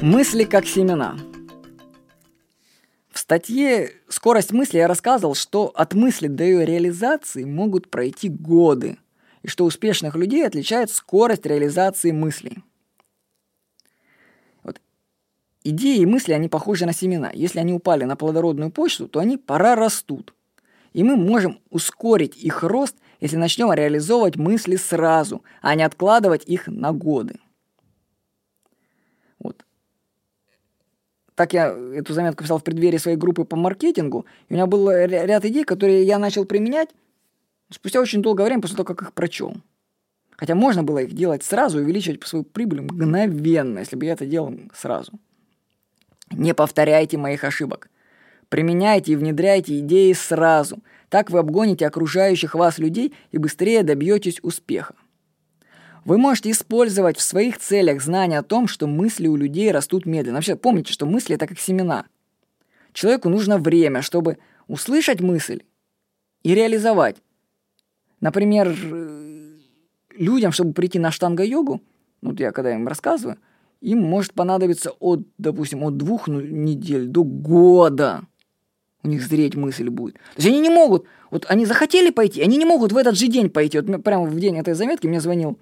Мысли как семена. В статье «Скорость мысли» я рассказывал, что от мысли до ее реализации могут пройти годы, и что успешных людей отличает скорость реализации мыслей. Вот. Идеи и мысли, они похожи на семена. Если они упали на плодородную почту, то они пора растут. И мы можем ускорить их рост, если начнем реализовывать мысли сразу, а не откладывать их на годы. Так я эту заметку писал в преддверии своей группы по маркетингу, и у меня был ряд идей, которые я начал применять спустя очень долгое время после того, как их прочел. Хотя можно было их делать сразу увеличивать свою прибыль мгновенно, если бы я это делал сразу. Не повторяйте моих ошибок. Применяйте и внедряйте идеи сразу. Так вы обгоните окружающих вас людей и быстрее добьетесь успеха. Вы можете использовать в своих целях знания о том, что мысли у людей растут медленно. Вообще, помните, что мысли – это как семена. Человеку нужно время, чтобы услышать мысль и реализовать. Например, людям, чтобы прийти на штанга-йогу, вот я когда им рассказываю, им может понадобиться от, допустим, от двух ну, недель до года – у них зреть мысль будет. То есть они не могут, вот они захотели пойти, они не могут в этот же день пойти. Вот прямо в день этой заметки мне звонил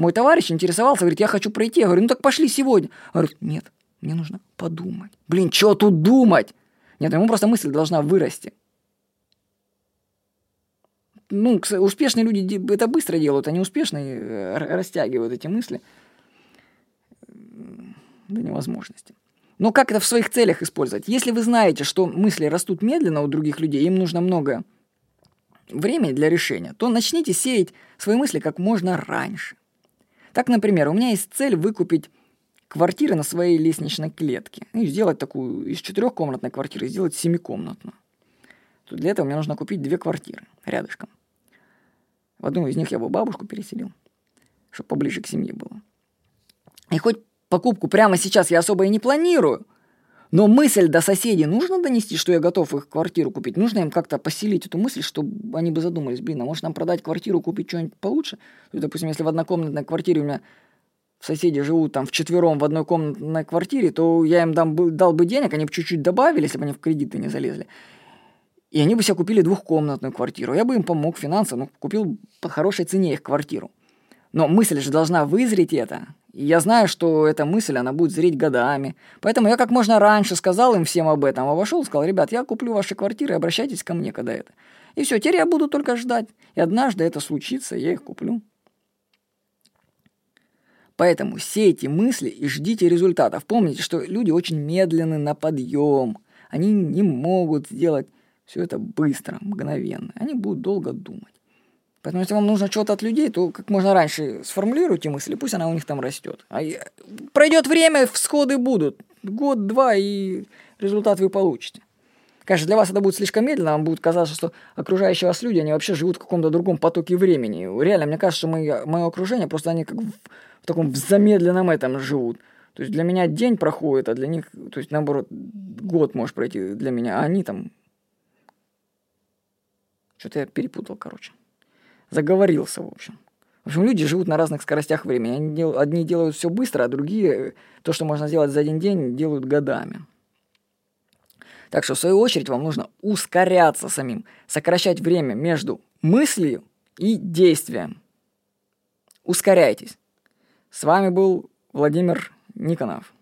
мой товарищ, интересовался, говорит, я хочу пройти. Я говорю, ну так пошли сегодня. Говорит, нет, мне нужно подумать. Блин, что тут думать? Нет, ему просто мысль должна вырасти. Ну, успешные люди это быстро делают, они успешные э, растягивают эти мысли до невозможности. Но как это в своих целях использовать? Если вы знаете, что мысли растут медленно у других людей, им нужно много времени для решения, то начните сеять свои мысли как можно раньше. Так, например, у меня есть цель выкупить квартиры на своей лестничной клетке. И сделать такую из четырехкомнатной квартиры, сделать семикомнатную. То для этого мне нужно купить две квартиры рядышком. В одну из них я бы бабушку переселил, чтобы поближе к семье было. И хоть покупку прямо сейчас я особо и не планирую. Но мысль до соседей нужно донести, что я готов их квартиру купить. Нужно им как-то поселить эту мысль, чтобы они бы задумались, блин, а может нам продать квартиру, купить что-нибудь получше? То есть, допустим, если в однокомнатной квартире у меня соседи живут там в четвером в одной комнатной квартире, то я им дам, дал бы денег, они бы чуть-чуть добавили, если бы они в кредиты не залезли. И они бы себе купили двухкомнатную квартиру. Я бы им помог финансово, ну, купил по хорошей цене их квартиру. Но мысль же должна вызреть это. Я знаю, что эта мысль, она будет зреть годами. Поэтому я как можно раньше сказал им всем об этом, а вошел и сказал, ребят, я куплю ваши квартиры, обращайтесь ко мне, когда это. И все, теперь я буду только ждать. И однажды это случится, я их куплю. Поэтому сейте мысли и ждите результатов. Помните, что люди очень медленны на подъем. Они не могут сделать все это быстро, мгновенно. Они будут долго думать. Поэтому, если вам нужно чего-то от людей, то как можно раньше сформулируйте мысли, пусть она у них там растет. А пройдет время, всходы будут. Год-два, и результат вы получите. Конечно, для вас это будет слишком медленно, вам будет казаться, что окружающие вас люди, они вообще живут в каком-то другом потоке времени. Реально, мне кажется, что мы, мое окружение, просто они как в, в таком замедленном этом живут. То есть для меня день проходит, а для них, то есть наоборот, год может пройти для меня, а они там... Что-то я перепутал, короче заговорился, в общем. В общем, люди живут на разных скоростях времени. Одни делают все быстро, а другие то, что можно сделать за один день, делают годами. Так что, в свою очередь, вам нужно ускоряться самим, сокращать время между мыслью и действием. Ускоряйтесь. С вами был Владимир Никонов.